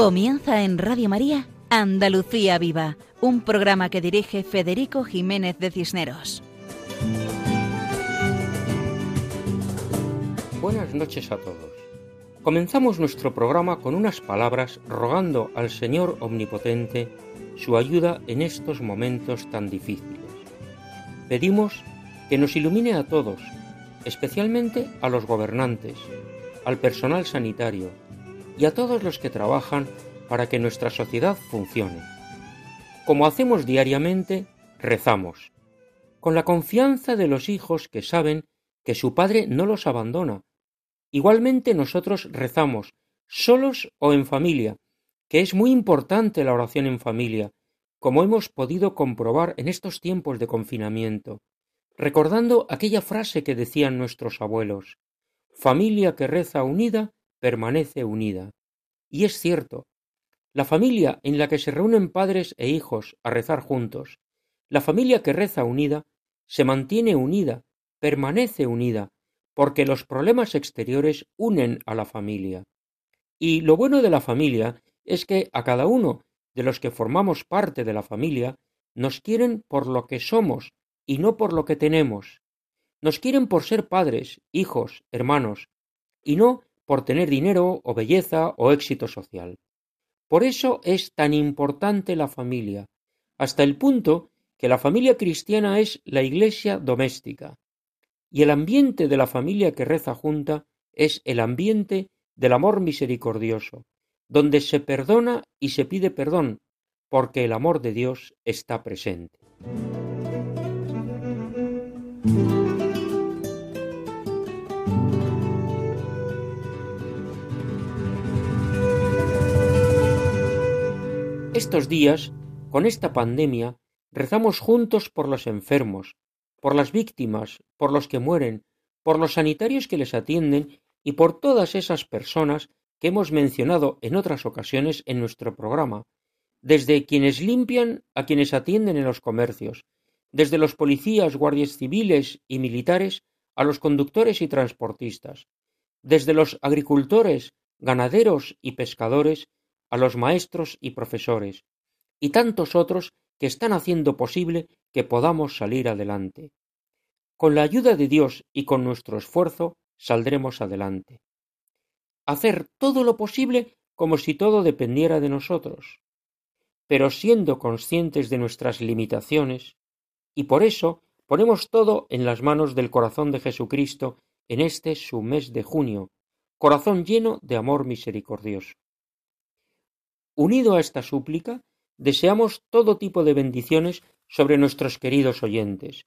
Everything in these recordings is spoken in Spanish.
Comienza en Radio María Andalucía Viva, un programa que dirige Federico Jiménez de Cisneros. Buenas noches a todos. Comenzamos nuestro programa con unas palabras rogando al Señor Omnipotente su ayuda en estos momentos tan difíciles. Pedimos que nos ilumine a todos, especialmente a los gobernantes, al personal sanitario y a todos los que trabajan para que nuestra sociedad funcione. Como hacemos diariamente, rezamos, con la confianza de los hijos que saben que su padre no los abandona. Igualmente nosotros rezamos, solos o en familia, que es muy importante la oración en familia, como hemos podido comprobar en estos tiempos de confinamiento, recordando aquella frase que decían nuestros abuelos, familia que reza unida, permanece unida. Y es cierto, la familia en la que se reúnen padres e hijos a rezar juntos, la familia que reza unida, se mantiene unida, permanece unida, porque los problemas exteriores unen a la familia. Y lo bueno de la familia es que a cada uno de los que formamos parte de la familia nos quieren por lo que somos y no por lo que tenemos. Nos quieren por ser padres, hijos, hermanos, y no por tener dinero o belleza o éxito social. Por eso es tan importante la familia, hasta el punto que la familia cristiana es la iglesia doméstica, y el ambiente de la familia que reza junta es el ambiente del amor misericordioso, donde se perdona y se pide perdón, porque el amor de Dios está presente. Estos días, con esta pandemia, rezamos juntos por los enfermos, por las víctimas, por los que mueren, por los sanitarios que les atienden y por todas esas personas que hemos mencionado en otras ocasiones en nuestro programa, desde quienes limpian a quienes atienden en los comercios, desde los policías, guardias civiles y militares a los conductores y transportistas, desde los agricultores, ganaderos y pescadores a los maestros y profesores, y tantos otros que están haciendo posible que podamos salir adelante. Con la ayuda de Dios y con nuestro esfuerzo saldremos adelante. Hacer todo lo posible como si todo dependiera de nosotros, pero siendo conscientes de nuestras limitaciones, y por eso ponemos todo en las manos del corazón de Jesucristo en este su mes de junio, corazón lleno de amor misericordioso. Unido a esta súplica, deseamos todo tipo de bendiciones sobre nuestros queridos oyentes.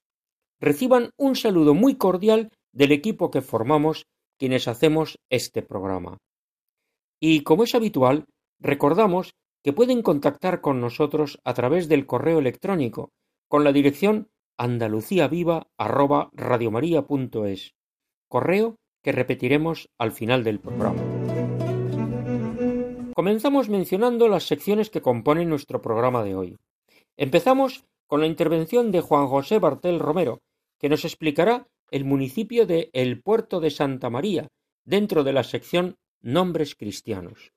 Reciban un saludo muy cordial del equipo que formamos quienes hacemos este programa. Y como es habitual, recordamos que pueden contactar con nosotros a través del correo electrónico con la dirección andaluciaviva@radiomaria.es. Correo que repetiremos al final del programa. Comenzamos mencionando las secciones que componen nuestro programa de hoy. Empezamos con la intervención de Juan José Bartel Romero, que nos explicará el municipio de El Puerto de Santa María, dentro de la sección Nombres Cristianos.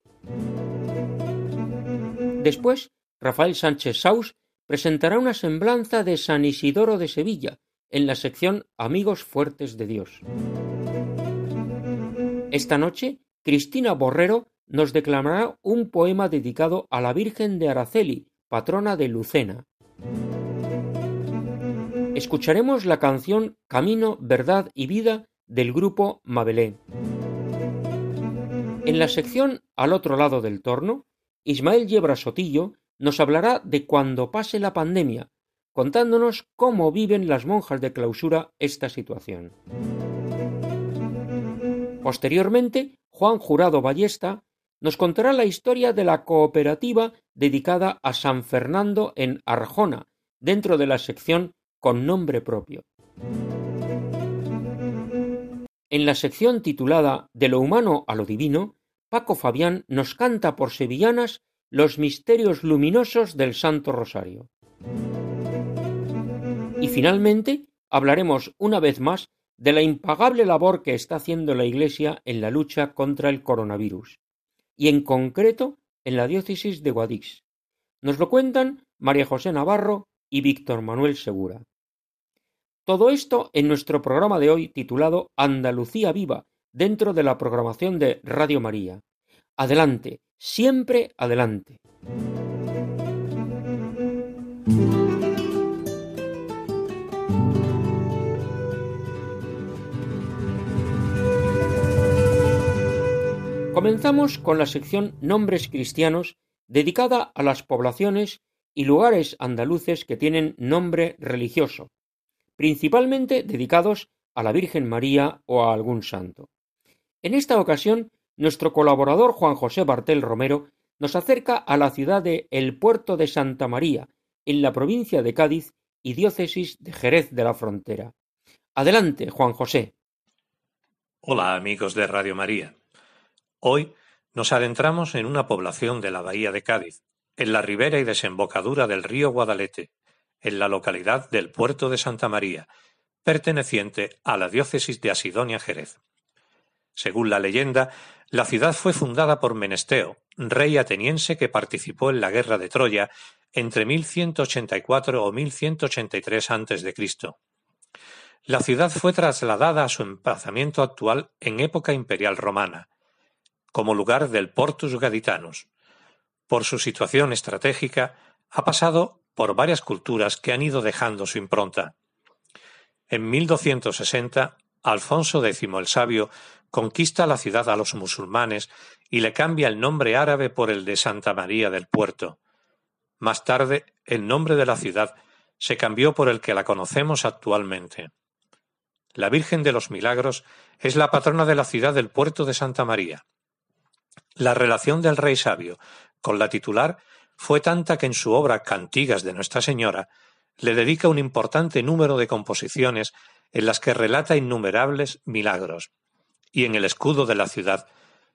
Después, Rafael Sánchez Saus presentará una semblanza de San Isidoro de Sevilla, en la sección Amigos Fuertes de Dios. Esta noche, Cristina Borrero nos declamará un poema dedicado a la Virgen de Araceli, patrona de Lucena. Escucharemos la canción Camino, Verdad y Vida del grupo Mabelé. En la sección Al otro lado del torno, Ismael Yebra Sotillo nos hablará de cuando pase la pandemia, contándonos cómo viven las monjas de clausura esta situación. Posteriormente, Juan Jurado Ballesta nos contará la historia de la cooperativa dedicada a San Fernando en Arjona, dentro de la sección con nombre propio. En la sección titulada De lo humano a lo divino, Paco Fabián nos canta por sevillanas los misterios luminosos del Santo Rosario. Y finalmente hablaremos una vez más de la impagable labor que está haciendo la Iglesia en la lucha contra el coronavirus y en concreto en la diócesis de Guadix. Nos lo cuentan María José Navarro y Víctor Manuel Segura. Todo esto en nuestro programa de hoy titulado Andalucía Viva, dentro de la programación de Radio María. Adelante, siempre adelante. Comenzamos con la sección Nombres Cristianos dedicada a las poblaciones y lugares andaluces que tienen nombre religioso, principalmente dedicados a la Virgen María o a algún santo. En esta ocasión, nuestro colaborador Juan José Bartel Romero nos acerca a la ciudad de El Puerto de Santa María, en la provincia de Cádiz y diócesis de Jerez de la Frontera. Adelante, Juan José. Hola amigos de Radio María. Hoy nos adentramos en una población de la Bahía de Cádiz, en la ribera y desembocadura del río Guadalete, en la localidad del puerto de Santa María, perteneciente a la diócesis de Asidonia Jerez. Según la leyenda, la ciudad fue fundada por Menesteo, rey ateniense que participó en la guerra de Troya entre 1184 o 1183 a.C. La ciudad fue trasladada a su emplazamiento actual en época imperial romana, como lugar del Portus Gaditanus. Por su situación estratégica, ha pasado por varias culturas que han ido dejando su impronta. En 1260, Alfonso X el Sabio conquista la ciudad a los musulmanes y le cambia el nombre árabe por el de Santa María del Puerto. Más tarde, el nombre de la ciudad se cambió por el que la conocemos actualmente. La Virgen de los Milagros es la patrona de la ciudad del puerto de Santa María. La relación del rey sabio con la titular fue tanta que en su obra Cantigas de Nuestra Señora le dedica un importante número de composiciones en las que relata innumerables milagros, y en el escudo de la ciudad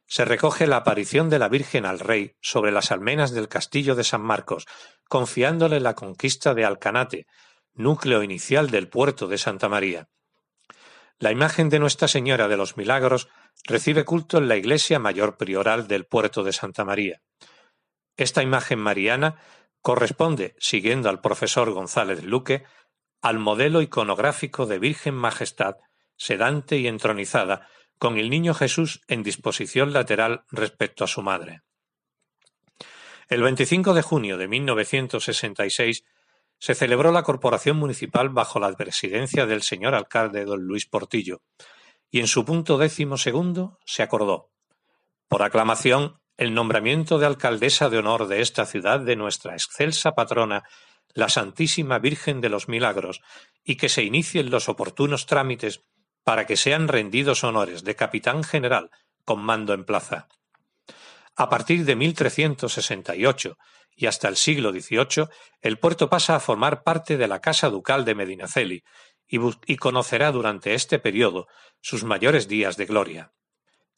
se recoge la aparición de la Virgen al rey sobre las almenas del castillo de San Marcos, confiándole la conquista de Alcanate, núcleo inicial del puerto de Santa María. La imagen de Nuestra Señora de los Milagros recibe culto en la iglesia mayor prioral del puerto de Santa María. Esta imagen mariana corresponde, siguiendo al profesor González Luque, al modelo iconográfico de Virgen Majestad, sedante y entronizada, con el niño Jesús en disposición lateral respecto a su madre. El 25 de junio de 1966 se celebró la corporación municipal bajo la presidencia del señor alcalde don Luis Portillo, y en su punto décimo segundo se acordó, por aclamación, el nombramiento de alcaldesa de honor de esta ciudad de nuestra excelsa patrona, la Santísima Virgen de los Milagros, y que se inicien los oportunos trámites para que sean rendidos honores de capitán general con mando en plaza. A partir de 1368 y hasta el siglo XVIII, el puerto pasa a formar parte de la Casa Ducal de Medinaceli y, conocerá durante este periodo sus mayores días de gloria.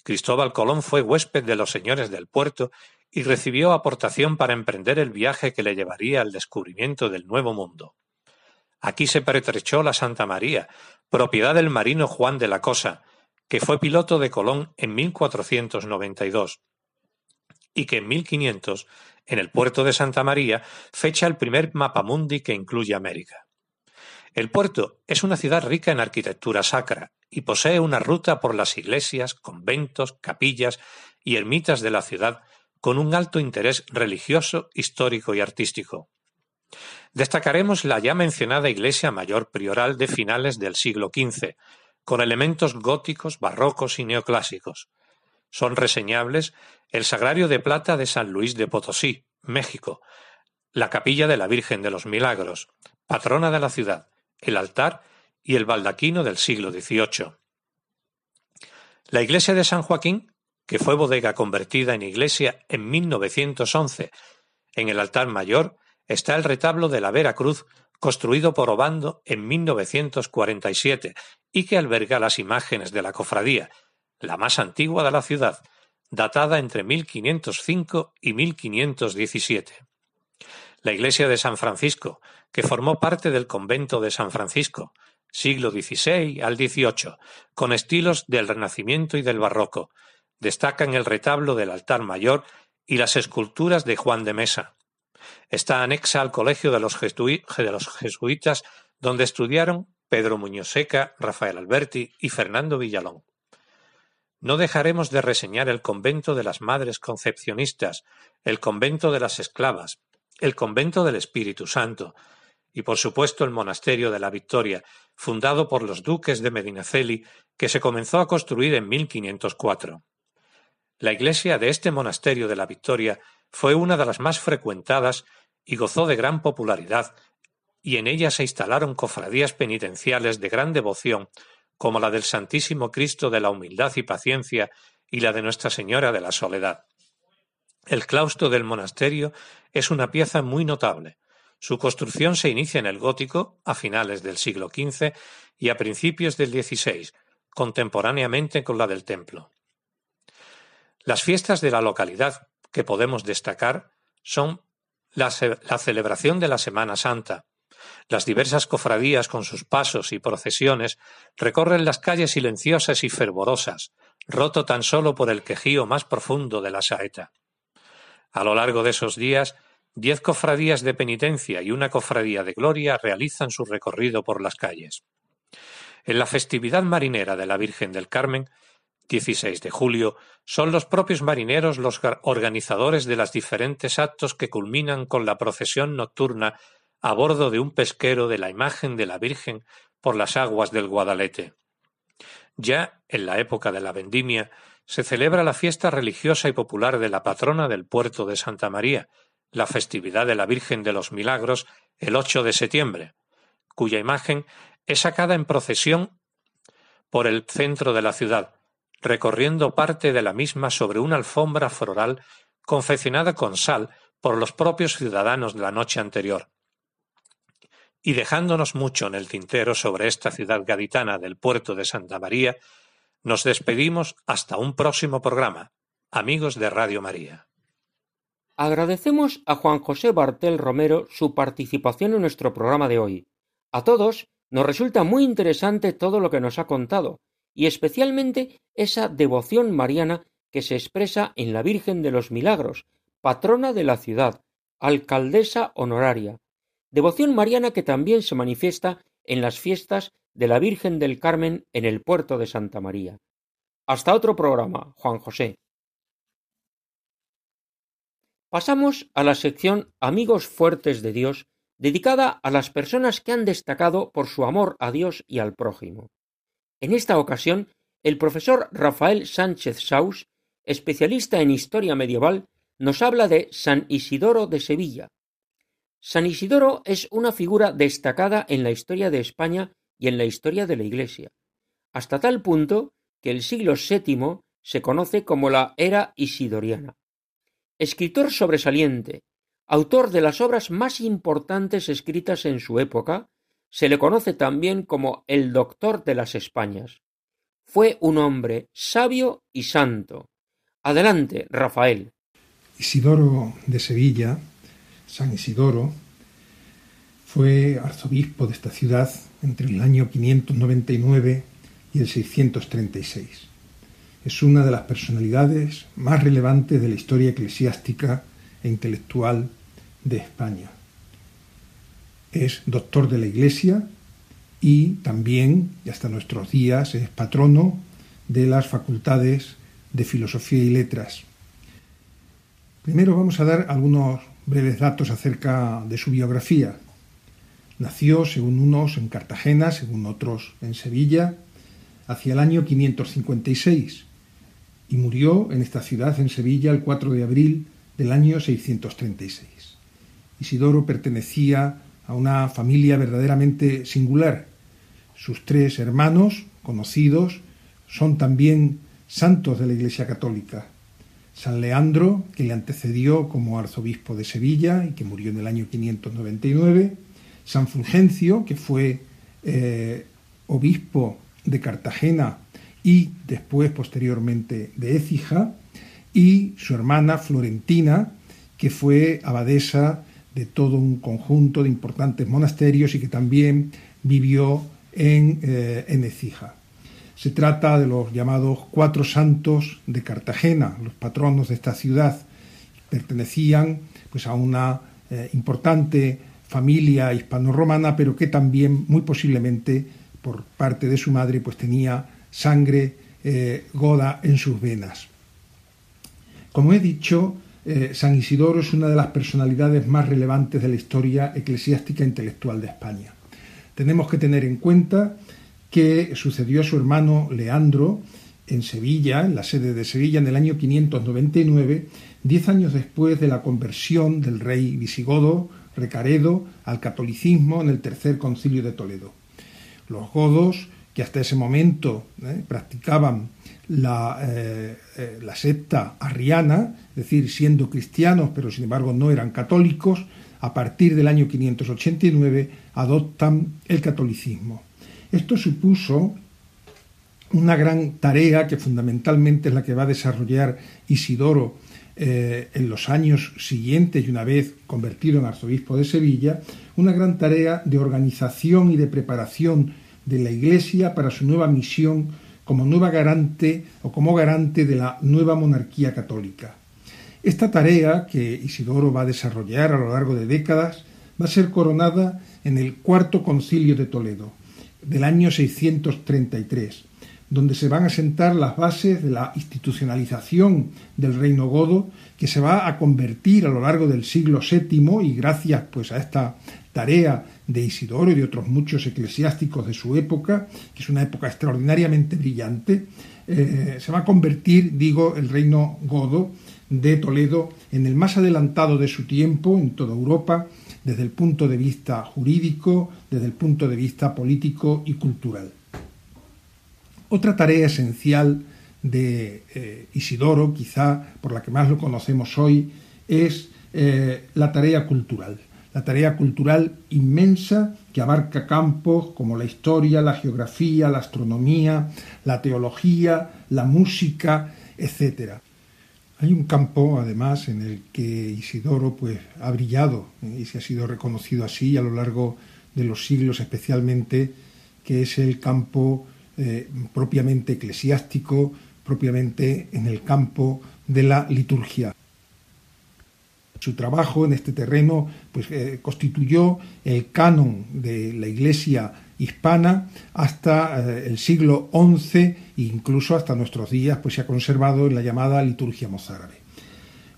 Cristóbal Colón fue huésped de los señores del puerto y recibió aportación para emprender el viaje que le llevaría al descubrimiento del Nuevo Mundo. Aquí se pertrechó la Santa María, propiedad del marino Juan de la Cosa, que fue piloto de Colón en 1492, y que en 1500, en el puerto de Santa María, fecha el primer mapamundi que incluye América. El puerto es una ciudad rica en arquitectura sacra y posee una ruta por las iglesias, conventos, capillas y ermitas de la ciudad con un alto interés religioso, histórico y artístico. Destacaremos la ya mencionada iglesia mayor prioral de finales del siglo XV, con elementos góticos, barrocos y neoclásicos. Son reseñables el Sagrario de Plata de San Luis de Potosí, México, la Capilla de la Virgen de los Milagros, patrona de la ciudad, el altar y el baldaquino del siglo XVIII. La iglesia de San Joaquín, que fue bodega convertida en iglesia en 1911, en el altar mayor está el retablo de la Vera Cruz construido por Obando en 1947 y que alberga las imágenes de la cofradía, la más antigua de la ciudad, datada entre 1505 y 1517 la iglesia de San Francisco, que formó parte del convento de San Francisco, siglo XVI al XVIII, con estilos del Renacimiento y del Barroco. Destacan el retablo del altar mayor y las esculturas de Juan de Mesa. Está anexa al Colegio de los, Jesuitas, donde estudiaron Pedro Muñoz Seca, Rafael Alberti y Fernando Villalón. No dejaremos de reseñar el convento de las Madres Concepcionistas, el convento de las Esclavas, el convento del Espíritu Santo y, por supuesto, el monasterio de la Victoria, fundado por los duques de Medinaceli, que se comenzó a construir en 1504. La iglesia de este monasterio de la Victoria fue una de las más frecuentadas y gozó de gran popularidad, y en ella se instalaron cofradías penitenciales de gran devoción como la del Santísimo Cristo de la Humildad y Paciencia y la de Nuestra Señora de la Soledad. El claustro del monasterio es una pieza muy notable. Su construcción se inicia en el gótico, a finales del siglo XV y a principios del XVI, contemporáneamente con la del templo. Las fiestas de la localidad que podemos destacar son la, la celebración de la Semana Santa, las diversas cofradías con sus pasos y procesiones recorren las calles silenciosas y fervorosas, roto tan solo por el quejío más profundo de la saeta. A lo largo de esos días, diez cofradías de penitencia y una cofradía de gloria realizan su recorrido por las calles. En la festividad marinera de la Virgen del Carmen, 16 de julio, son los propios marineros los organizadores de los diferentes actos que culminan con la procesión nocturna a bordo de un pesquero de la imagen de la Virgen por las aguas del Guadalete. Ya en la época de la vendimia se celebra la fiesta religiosa y popular de la patrona del puerto de Santa María, la festividad de la Virgen de los Milagros, el 8 de septiembre, cuya imagen es sacada en procesión por el centro de la ciudad, recorriendo parte de la misma sobre una alfombra floral confeccionada con sal por los propios ciudadanos de la noche anterior. Y dejándonos mucho en el tintero sobre esta ciudad gaditana del puerto de Santa María, nos despedimos hasta un próximo programa. Amigos de Radio María. Agradecemos a Juan José Bartel Romero su participación en nuestro programa de hoy. A todos nos resulta muy interesante todo lo que nos ha contado, y especialmente esa devoción mariana que se expresa en la Virgen de los Milagros, patrona de la ciudad, alcaldesa honoraria, devoción mariana que también se manifiesta en las fiestas de la Virgen del Carmen en el puerto de Santa María. Hasta otro programa, Juan José. Pasamos a la sección Amigos Fuertes de Dios, dedicada a las personas que han destacado por su amor a Dios y al prójimo. En esta ocasión, el profesor Rafael Sánchez Saus, especialista en historia medieval, nos habla de San Isidoro de Sevilla, San Isidoro es una figura destacada en la historia de España y en la historia de la Iglesia, hasta tal punto que el siglo VII se conoce como la era isidoriana. Escritor sobresaliente, autor de las obras más importantes escritas en su época, se le conoce también como el doctor de las Españas. Fue un hombre sabio y santo. Adelante, Rafael. Isidoro de Sevilla San Isidoro, fue arzobispo de esta ciudad entre el año 599 y el 636. Es una de las personalidades más relevantes de la historia eclesiástica e intelectual de España. Es doctor de la Iglesia y también, y hasta nuestros días, es patrono de las facultades de Filosofía y Letras. Primero vamos a dar algunos breves datos acerca de su biografía. Nació, según unos, en Cartagena, según otros, en Sevilla, hacia el año 556 y murió en esta ciudad, en Sevilla, el 4 de abril del año 636. Isidoro pertenecía a una familia verdaderamente singular. Sus tres hermanos, conocidos, son también santos de la Iglesia Católica. San Leandro, que le antecedió como arzobispo de Sevilla y que murió en el año 599, San Fulgencio, que fue eh, obispo de Cartagena y después posteriormente de Écija, y su hermana Florentina, que fue abadesa de todo un conjunto de importantes monasterios y que también vivió en, eh, en Écija. Se trata de los llamados cuatro santos de Cartagena, los patronos de esta ciudad, pertenecían pues, a una eh, importante familia hispano-romana, pero que también muy posiblemente por parte de su madre pues tenía sangre eh, goda en sus venas. Como he dicho, eh, San Isidoro es una de las personalidades más relevantes de la historia eclesiástica e intelectual de España. Tenemos que tener en cuenta que sucedió a su hermano Leandro en Sevilla, en la sede de Sevilla, en el año 599, diez años después de la conversión del rey visigodo Recaredo al catolicismo en el tercer concilio de Toledo. Los godos, que hasta ese momento eh, practicaban la, eh, eh, la secta arriana, es decir, siendo cristianos, pero sin embargo no eran católicos, a partir del año 589 adoptan el catolicismo. Esto supuso una gran tarea que fundamentalmente es la que va a desarrollar Isidoro eh, en los años siguientes y una vez convertido en arzobispo de Sevilla, una gran tarea de organización y de preparación de la Iglesia para su nueva misión como nueva garante o como garante de la nueva monarquía católica. Esta tarea que Isidoro va a desarrollar a lo largo de décadas va a ser coronada en el cuarto concilio de Toledo del año 633 donde se van a sentar las bases de la institucionalización del reino godo, que se va a convertir a lo largo del siglo VII y gracias pues a esta tarea de Isidoro y de otros muchos eclesiásticos de su época, que es una época extraordinariamente brillante, eh, se va a convertir, digo, el reino godo de Toledo en el más adelantado de su tiempo en toda Europa, desde el punto de vista jurídico, desde el punto de vista político y cultural. Otra tarea esencial de eh, Isidoro, quizá por la que más lo conocemos hoy, es eh, la tarea cultural. La tarea cultural inmensa que abarca campos como la historia, la geografía, la astronomía, la teología, la música, etc. Hay un campo, además, en el que Isidoro pues, ha brillado y se ha sido reconocido así a lo largo de los siglos especialmente, que es el campo eh, propiamente eclesiástico, propiamente en el campo de la liturgia. Su trabajo en este terreno pues, eh, constituyó el canon de la Iglesia hispana hasta eh, el siglo XI e incluso hasta nuestros días pues, se ha conservado en la llamada liturgia mozárabe.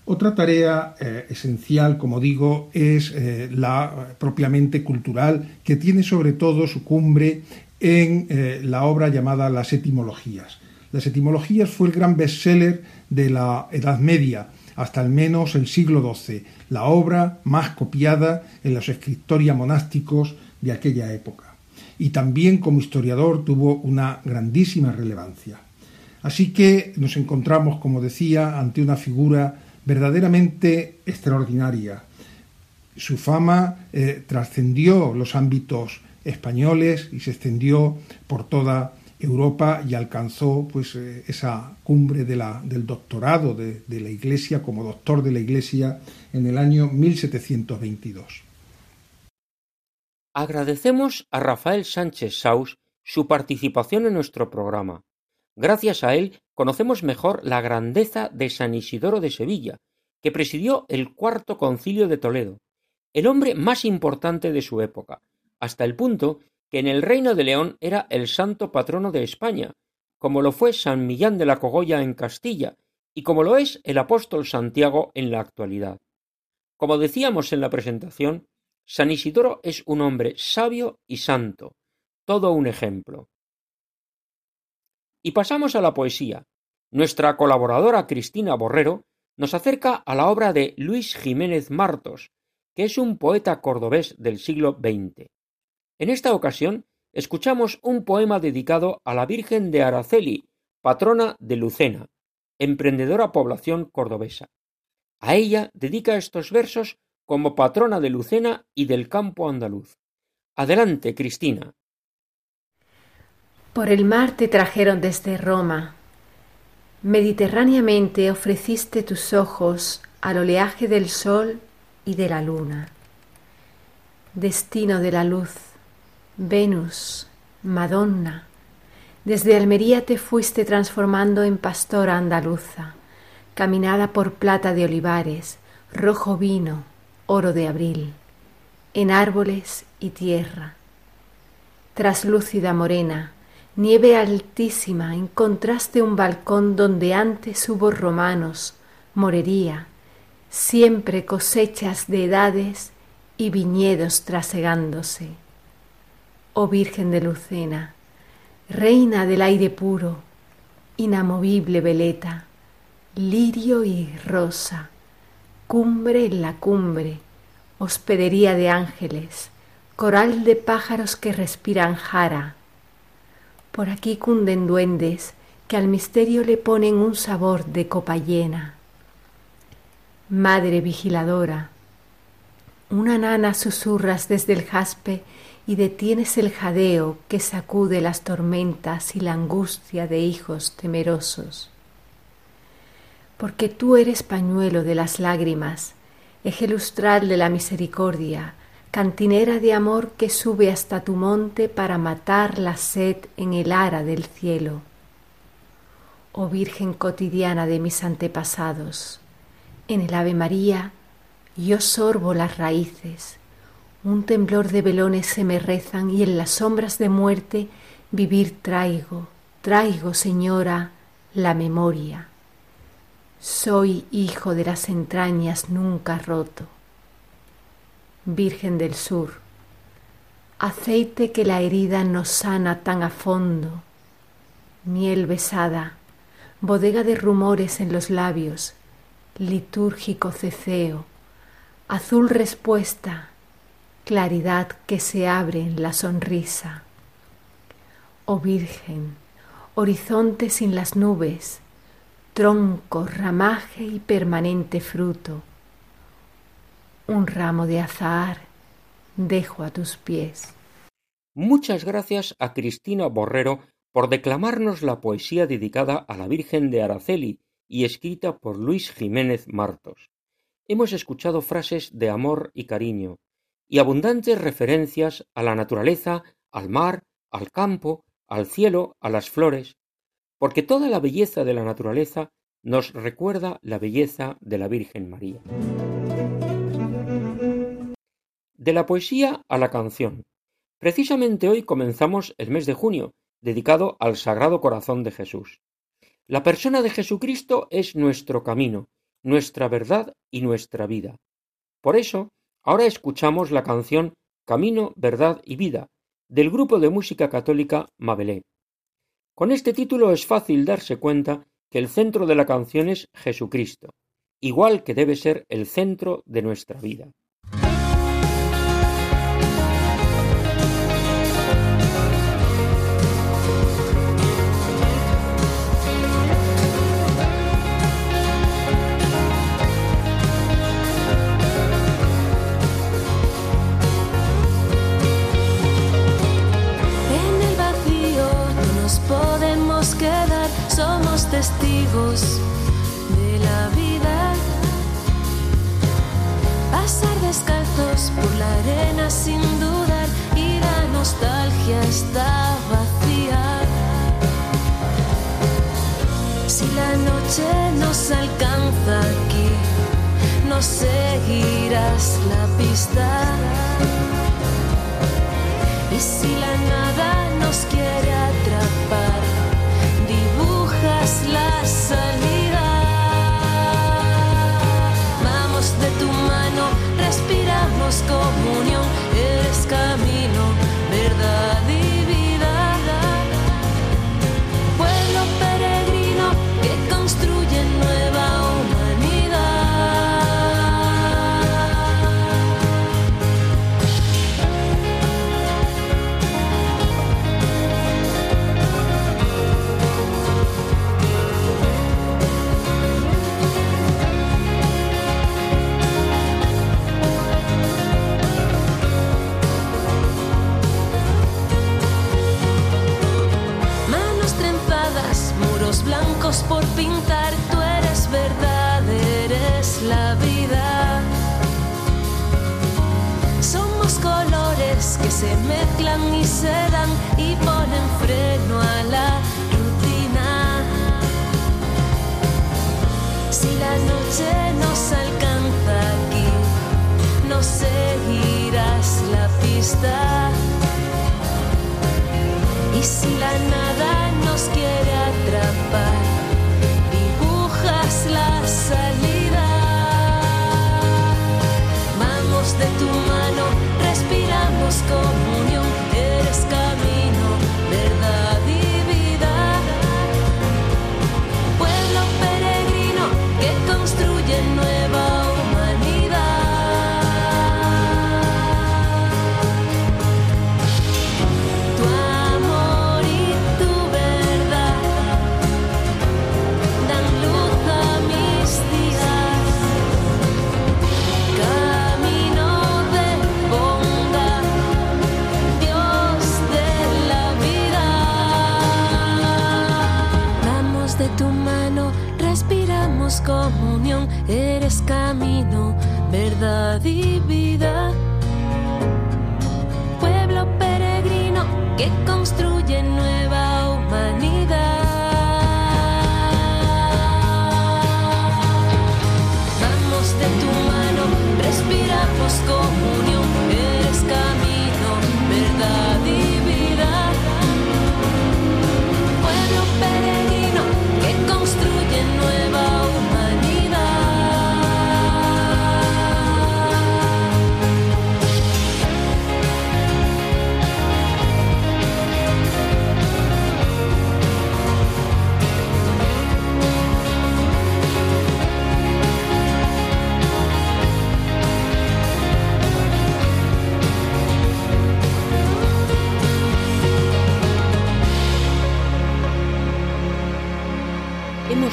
Otra tarea esencial, como digo, es la propiamente cultural, que tiene sobre todo su cumbre en eh, la obra llamada Las Etimologías. Las Etimologías fue el gran bestseller de la Edad Media, hasta al menos el siglo XII, la obra más copiada en los escritoria monásticos de aquella época. Y también como historiador tuvo una grandísima relevancia. Así que nos encontramos, como decía, ante una figura verdaderamente extraordinaria. Su fama eh, trascendió los ámbitos españoles y se extendió por toda Europa y alcanzó pues eh, esa cumbre del doctorado de, de, la Iglesia como doctor de la Iglesia en el año 1722. Agradecemos a Rafael Sánchez Saus su participación en nuestro programa. Gracias a él conocemos mejor la grandeza de San Isidoro de Sevilla, que presidió el cuarto concilio de Toledo, el hombre más importante de su época, hasta el punto que en el Reino de León era el santo patrono de España, como lo fue San Millán de la Cogolla en Castilla, y como lo es el apóstol Santiago en la actualidad. Como decíamos en la presentación, San Isidoro es un hombre sabio y santo, todo un ejemplo. Y pasamos a la poesía. Nuestra colaboradora Cristina Borrero nos acerca a la obra de Luis Jiménez Martos, que es un poeta cordobés del siglo XX. En esta ocasión escuchamos un poema dedicado a la Virgen de Araceli, patrona de Lucena, emprendedora población cordobesa. A ella dedica estos versos como patrona de Lucena y del campo andaluz. Adelante, Cristina. Por el mar te trajeron desde Roma. Mediterráneamente ofreciste tus ojos al oleaje del sol y de la luna. Destino de la luz, Venus, Madonna, desde Almería te fuiste transformando en pastora andaluza, caminada por plata de olivares, rojo vino, oro de abril, en árboles y tierra. Traslúcida morena, nieve altísima, encontraste un balcón donde antes hubo romanos, morería, siempre cosechas de edades y viñedos trasegándose. Oh Virgen de Lucena, reina del aire puro, inamovible veleta, lirio y rosa, cumbre en la cumbre, hospedería de ángeles, coral de pájaros que respiran jara. Por aquí cunden duendes que al misterio le ponen un sabor de copa llena. Madre vigiladora, una nana susurras desde el jaspe y detienes el jadeo que sacude las tormentas y la angustia de hijos temerosos. Porque tú eres pañuelo de las lágrimas, eje lustral de la misericordia, cantinera de amor que sube hasta tu monte para matar la sed en el ara del cielo. Oh Virgen cotidiana de mis antepasados, en el Ave María yo sorbo las raíces, un temblor de velones se me rezan y en las sombras de muerte vivir traigo, traigo, Señora, la memoria. Soy hijo de las entrañas nunca roto. Virgen del Sur, aceite que la herida nos sana tan a fondo, miel besada, bodega de rumores en los labios, litúrgico ceceo, azul respuesta, claridad que se abre en la sonrisa. Oh Virgen, horizonte sin las nubes, tronco, ramaje y permanente fruto. Un ramo de azahar dejo a tus pies. Muchas gracias a Cristina Borrero por declamarnos la poesía dedicada a la Virgen de Araceli y escrita por Luis Jiménez Martos. Hemos escuchado frases de amor y cariño, y abundantes referencias a la naturaleza, al mar, al campo, al cielo, a las flores, porque toda la belleza de la naturaleza nos recuerda la belleza de la Virgen María. De la poesía a la canción. Precisamente hoy comenzamos el mes de junio, dedicado al Sagrado Corazón de Jesús. La persona de Jesucristo es nuestro camino, nuestra verdad y nuestra vida. Por eso, Ahora escuchamos la canción Camino, Verdad y Vida del grupo de música católica Mabelé. Con este título es fácil darse cuenta que el centro de la canción es Jesucristo, igual que debe ser el centro de nuestra vida.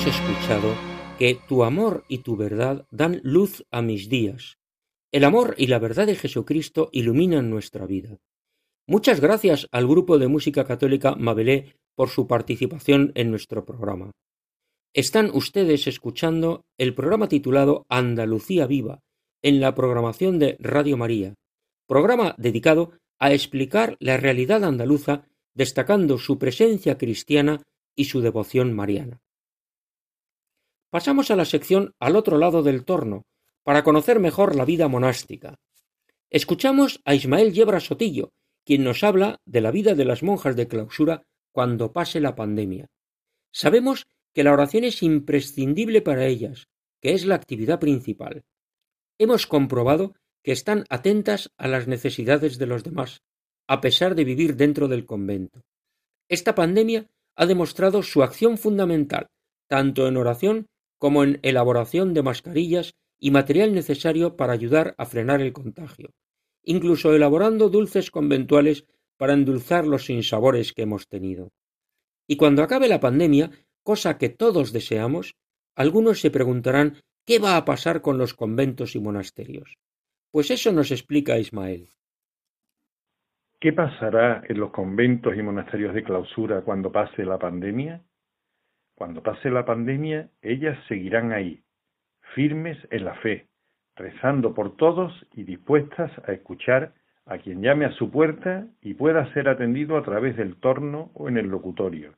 Escuchado que tu amor y tu verdad dan luz a mis días. El amor y la verdad de Jesucristo iluminan nuestra vida. Muchas gracias al grupo de música católica Mabelé por su participación en nuestro programa. Están ustedes escuchando el programa titulado Andalucía Viva en la programación de Radio María, programa dedicado a explicar la realidad andaluza destacando su presencia cristiana y su devoción mariana. Pasamos a la sección al otro lado del torno, para conocer mejor la vida monástica. Escuchamos a Ismael Yebra Sotillo, quien nos habla de la vida de las monjas de clausura cuando pase la pandemia. Sabemos que la oración es imprescindible para ellas, que es la actividad principal. Hemos comprobado que están atentas a las necesidades de los demás, a pesar de vivir dentro del convento. Esta pandemia ha demostrado su acción fundamental, tanto en oración como en elaboración de mascarillas y material necesario para ayudar a frenar el contagio, incluso elaborando dulces conventuales para endulzar los sinsabores que hemos tenido. Y cuando acabe la pandemia, cosa que todos deseamos, algunos se preguntarán qué va a pasar con los conventos y monasterios. Pues eso nos explica Ismael. ¿Qué pasará en los conventos y monasterios de clausura cuando pase la pandemia? Cuando pase la pandemia, ellas seguirán ahí, firmes en la fe, rezando por todos y dispuestas a escuchar a quien llame a su puerta y pueda ser atendido a través del torno o en el locutorio.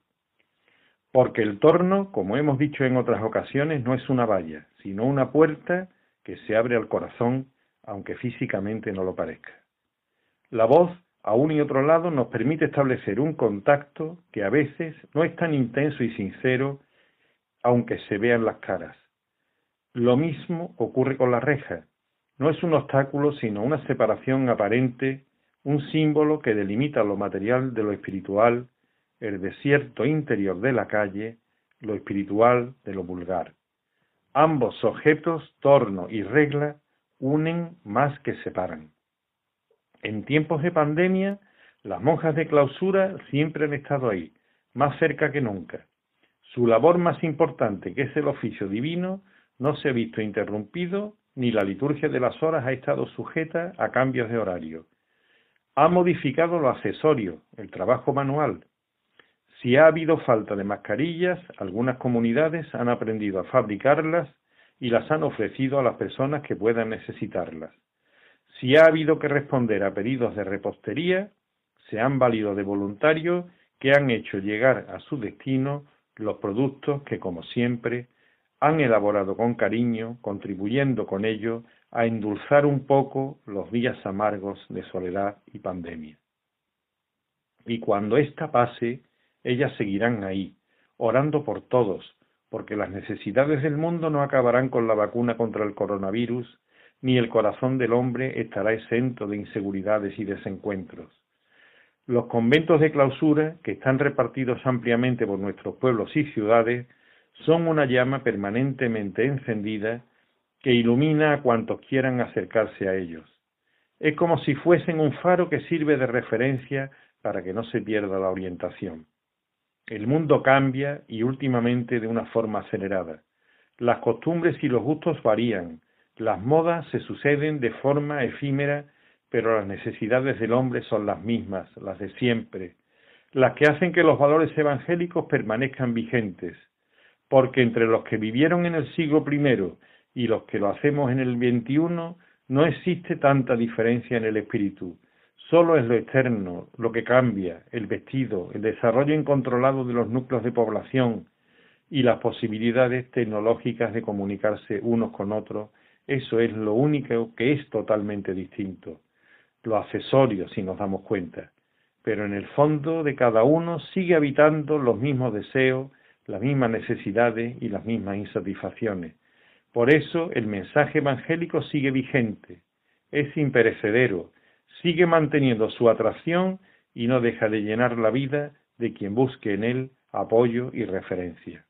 Porque el torno, como hemos dicho en otras ocasiones, no es una valla, sino una puerta que se abre al corazón, aunque físicamente no lo parezca. La voz a un y otro lado nos permite establecer un contacto que a veces no es tan intenso y sincero, aunque se vean las caras. Lo mismo ocurre con la reja. No es un obstáculo, sino una separación aparente, un símbolo que delimita lo material de lo espiritual, el desierto interior de la calle, lo espiritual de lo vulgar. Ambos objetos, torno y regla, unen más que separan. En tiempos de pandemia, las monjas de clausura siempre han estado ahí, más cerca que nunca. Su labor más importante, que es el oficio divino, no se ha visto interrumpido, ni la liturgia de las horas ha estado sujeta a cambios de horario. Ha modificado lo accesorio, el trabajo manual. Si ha habido falta de mascarillas, algunas comunidades han aprendido a fabricarlas y las han ofrecido a las personas que puedan necesitarlas. Si ha habido que responder a pedidos de repostería, se han valido de voluntarios que han hecho llegar a su destino los productos que, como siempre, han elaborado con cariño, contribuyendo con ello a endulzar un poco los días amargos de soledad y pandemia. Y cuando ésta pase, ellas seguirán ahí, orando por todos, porque las necesidades del mundo no acabarán con la vacuna contra el coronavirus, ni el corazón del hombre estará exento de inseguridades y desencuentros. Los conventos de clausura, que están repartidos ampliamente por nuestros pueblos y ciudades, son una llama permanentemente encendida que ilumina a cuantos quieran acercarse a ellos. Es como si fuesen un faro que sirve de referencia para que no se pierda la orientación. El mundo cambia y últimamente de una forma acelerada. Las costumbres y los gustos varían, las modas se suceden de forma efímera, pero las necesidades del hombre son las mismas, las de siempre, las que hacen que los valores evangélicos permanezcan vigentes, porque entre los que vivieron en el siglo I y los que lo hacemos en el XXI no existe tanta diferencia en el espíritu. Solo es lo externo, lo que cambia, el vestido, el desarrollo incontrolado de los núcleos de población y las posibilidades tecnológicas de comunicarse unos con otros eso es lo único que es totalmente distinto. Lo accesorio, si nos damos cuenta. Pero en el fondo de cada uno sigue habitando los mismos deseos, las mismas necesidades y las mismas insatisfacciones. Por eso el mensaje evangélico sigue vigente, es imperecedero, sigue manteniendo su atracción y no deja de llenar la vida de quien busque en él apoyo y referencia.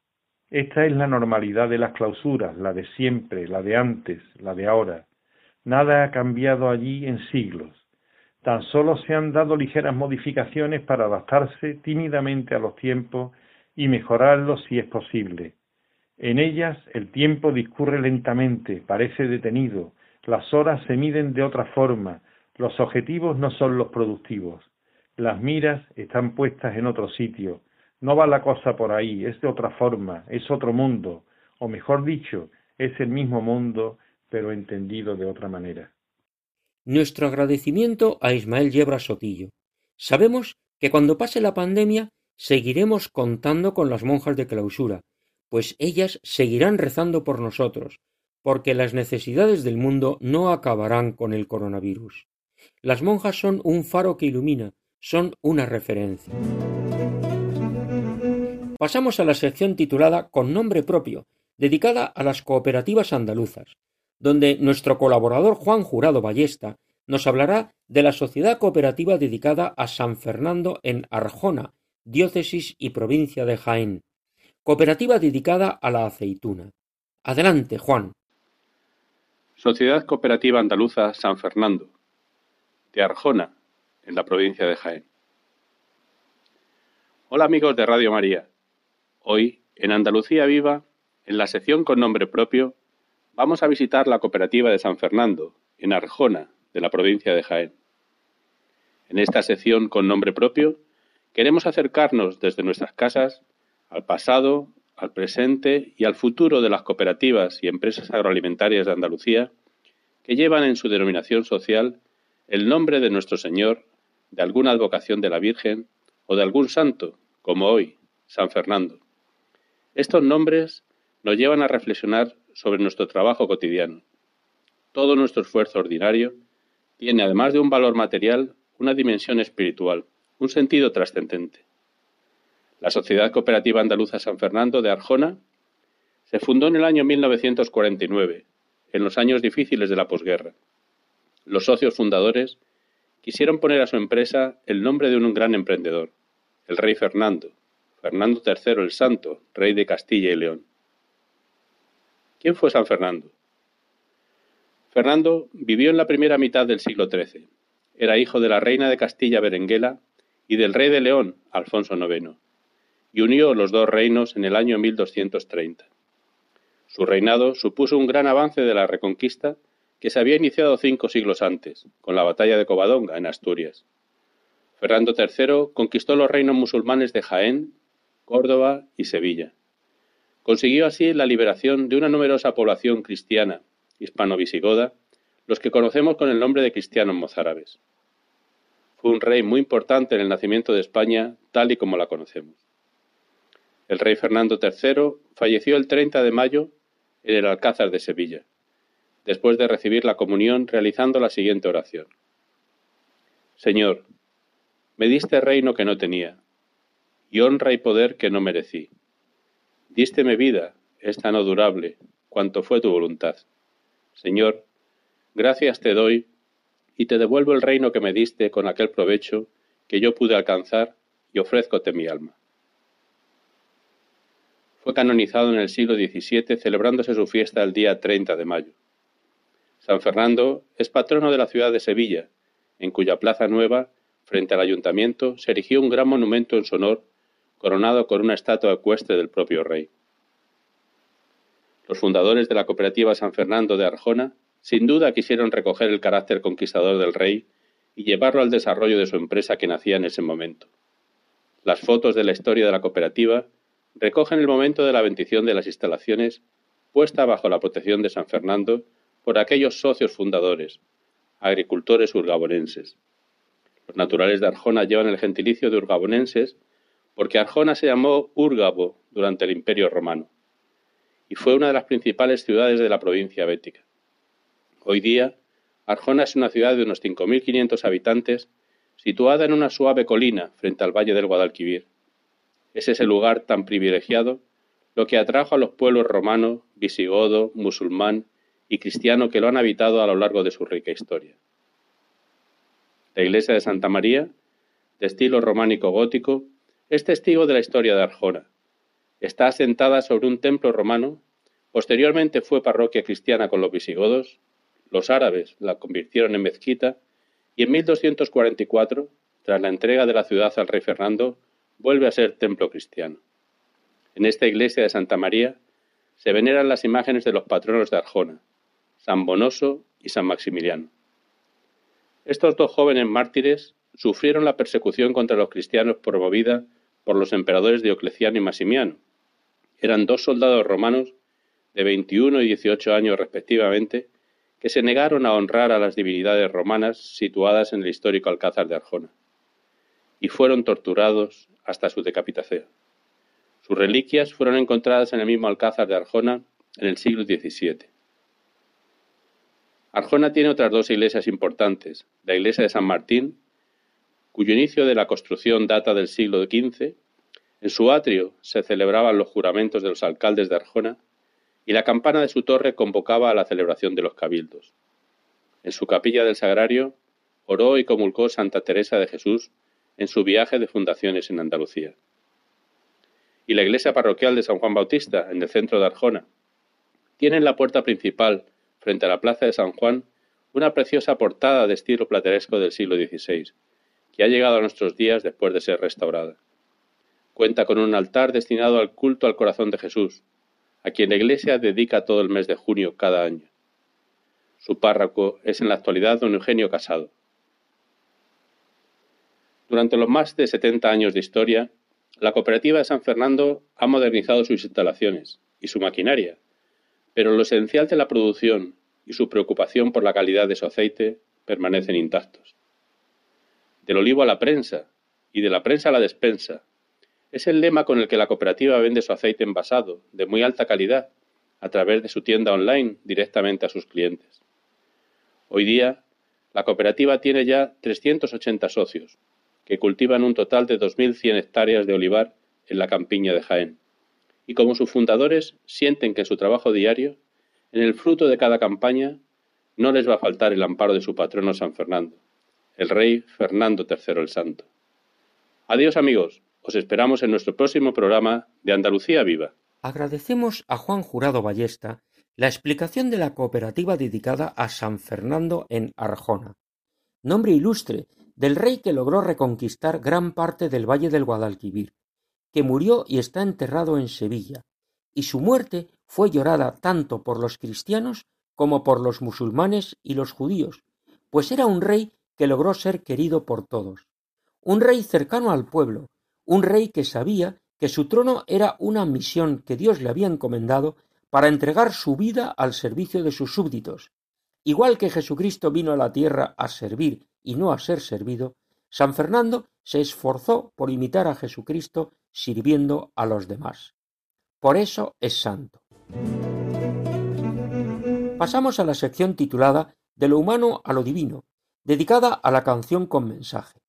Esta es la normalidad de las clausuras, la de siempre, la de antes, la de ahora. Nada ha cambiado allí en siglos. Tan solo se han dado ligeras modificaciones para adaptarse tímidamente a los tiempos y mejorarlos si es posible. En ellas el tiempo discurre lentamente, parece detenido, las horas se miden de otra forma, los objetivos no son los productivos, las miras están puestas en otro sitio, no va la cosa por ahí, es de otra forma, es otro mundo, o mejor dicho, es el mismo mundo, pero entendido de otra manera. Nuestro agradecimiento a Ismael Yebra Sotillo. Sabemos que cuando pase la pandemia seguiremos contando con las monjas de clausura, pues ellas seguirán rezando por nosotros, porque las necesidades del mundo no acabarán con el coronavirus. Las monjas son un faro que ilumina, son una referencia. Pasamos a la sección titulada Con nombre propio, dedicada a las cooperativas andaluzas, donde nuestro colaborador Juan Jurado Ballesta nos hablará de la sociedad cooperativa dedicada a San Fernando en Arjona, diócesis y provincia de Jaén, cooperativa dedicada a la aceituna. Adelante, Juan. Sociedad Cooperativa Andaluza San Fernando, de Arjona, en la provincia de Jaén. Hola amigos de Radio María. Hoy, en Andalucía Viva, en la sección con nombre propio, vamos a visitar la cooperativa de San Fernando, en Arjona, de la provincia de Jaén. En esta sección con nombre propio, queremos acercarnos desde nuestras casas al pasado, al presente y al futuro de las cooperativas y empresas agroalimentarias de Andalucía que llevan en su denominación social el nombre de nuestro Señor, de alguna advocación de la Virgen o de algún santo, como hoy, San Fernando. Estos nombres nos llevan a reflexionar sobre nuestro trabajo cotidiano. Todo nuestro esfuerzo ordinario tiene, además de un valor material, una dimensión espiritual, un sentido trascendente. La Sociedad Cooperativa Andaluza San Fernando de Arjona se fundó en el año 1949, en los años difíciles de la posguerra. Los socios fundadores quisieron poner a su empresa el nombre de un gran emprendedor, el rey Fernando, Fernando III el Santo, rey de Castilla y León. ¿Quién fue San Fernando? Fernando vivió en la primera mitad del siglo XIII. Era hijo de la reina de Castilla Berenguela y del rey de León, Alfonso IX, y unió los dos reinos en el año 1230. Su reinado supuso un gran avance de la reconquista que se había iniciado cinco siglos antes, con la batalla de Covadonga, en Asturias. Fernando III conquistó los reinos musulmanes de Jaén, Córdoba y Sevilla. Consiguió así la liberación de una numerosa población cristiana, hispano-visigoda, los que conocemos con el nombre de cristianos mozárabes. Fue un rey muy importante en el nacimiento de España tal y como la conocemos. El rey Fernando III falleció el 30 de mayo en el Alcázar de Sevilla, después de recibir la comunión, realizando la siguiente oración. Señor, me diste reino que no tenía, y honra y poder que no merecí. Dísteme vida, esta no durable, cuanto fue tu voluntad. Señor, gracias te doy y te devuelvo el reino que me diste con aquel provecho que yo pude alcanzar y ofrezcote mi alma. Fue canonizado en el siglo XVII celebrándose su fiesta el día 30 de mayo. San Fernando es patrono de la ciudad de Sevilla, en cuya plaza nueva, frente al ayuntamiento, se erigió un gran monumento en su honor, coronado con una estatua ecuestre del propio rey. Los fundadores de la cooperativa San Fernando de Arjona sin duda quisieron recoger el carácter conquistador del rey y llevarlo al desarrollo de su empresa que nacía en ese momento. Las fotos de la historia de la cooperativa recogen el momento de la bendición de las instalaciones puesta bajo la protección de San Fernando por aquellos socios fundadores, agricultores urgabonenses. Los naturales de Arjona llevan el gentilicio de urgabonenses porque Arjona se llamó Úrgabo durante el Imperio Romano y fue una de las principales ciudades de la provincia bética. Hoy día, Arjona es una ciudad de unos 5.500 habitantes situada en una suave colina frente al valle del Guadalquivir. Es ese lugar tan privilegiado lo que atrajo a los pueblos romano, visigodo, musulmán y cristiano que lo han habitado a lo largo de su rica historia. La iglesia de Santa María, de estilo románico gótico, es testigo de la historia de Arjona. Está asentada sobre un templo romano, posteriormente fue parroquia cristiana con los visigodos los árabes la convirtieron en mezquita y en 1244, tras la entrega de la ciudad al rey Fernando, vuelve a ser templo cristiano. En esta iglesia de Santa María se veneran las imágenes de los patronos de Arjona, San Bonoso y San Maximiliano. Estos dos jóvenes mártires sufrieron la persecución contra los cristianos promovida por los emperadores Diocleciano y Maximiano. Eran dos soldados romanos de 21 y 18 años respectivamente, que se negaron a honrar a las divinidades romanas situadas en el histórico Alcázar de Arjona, y fueron torturados hasta su decapitación. Sus reliquias fueron encontradas en el mismo Alcázar de Arjona en el siglo XVII. Arjona tiene otras dos iglesias importantes, la iglesia de San Martín, cuyo inicio de la construcción data del siglo XV, en su atrio se celebraban los juramentos de los alcaldes de Arjona y la campana de su torre convocaba a la celebración de los cabildos. En su capilla del Sagrario oró y comulgó Santa Teresa de Jesús en su viaje de fundaciones en Andalucía. Y la iglesia parroquial de San Juan Bautista, en el centro de Arjona. Tiene en la puerta principal, frente a la plaza de San Juan, una preciosa portada de estilo plateresco del siglo XVI, que ha llegado a nuestros días después de ser restaurada. Cuenta con un altar destinado al culto al corazón de Jesús, a quien la Iglesia dedica todo el mes de junio cada año. Su párroco es en la actualidad don Eugenio Casado. Durante los más de 70 años de historia, la cooperativa de San Fernando ha modernizado sus instalaciones y su maquinaria, pero lo esencial de la producción y su preocupación por la calidad de su aceite permanecen intactos. Del olivo a la prensa y de la prensa a la despensa, es el lema con el que la cooperativa vende su aceite envasado, de muy alta calidad, a través de su tienda online directamente a sus clientes. Hoy día, la cooperativa tiene ya 380 socios, que cultivan un total de 2.100 hectáreas de olivar en la campiña de Jaén. Y como sus fundadores sienten que en su trabajo diario, en el fruto de cada campaña, no les va a faltar el amparo de su patrono San Fernando, el rey Fernando III el Santo. Adiós amigos, os esperamos en nuestro próximo programa de Andalucía Viva. Agradecemos a Juan Jurado Ballesta la explicación de la cooperativa dedicada a San Fernando en Arjona, nombre ilustre del rey que logró reconquistar gran parte del valle del Guadalquivir, que murió y está enterrado en Sevilla, y su muerte fue llorada tanto por los cristianos como por los musulmanes y los judíos, pues era un rey que logró ser querido por todos, un rey cercano al pueblo, un rey que sabía que su trono era una misión que Dios le había encomendado para entregar su vida al servicio de sus súbditos. Igual que Jesucristo vino a la tierra a servir y no a ser servido, San Fernando se esforzó por imitar a Jesucristo sirviendo a los demás. Por eso es santo. pasamos a la sección titulada De lo humano a lo divino, dedicada a la canción con mensaje.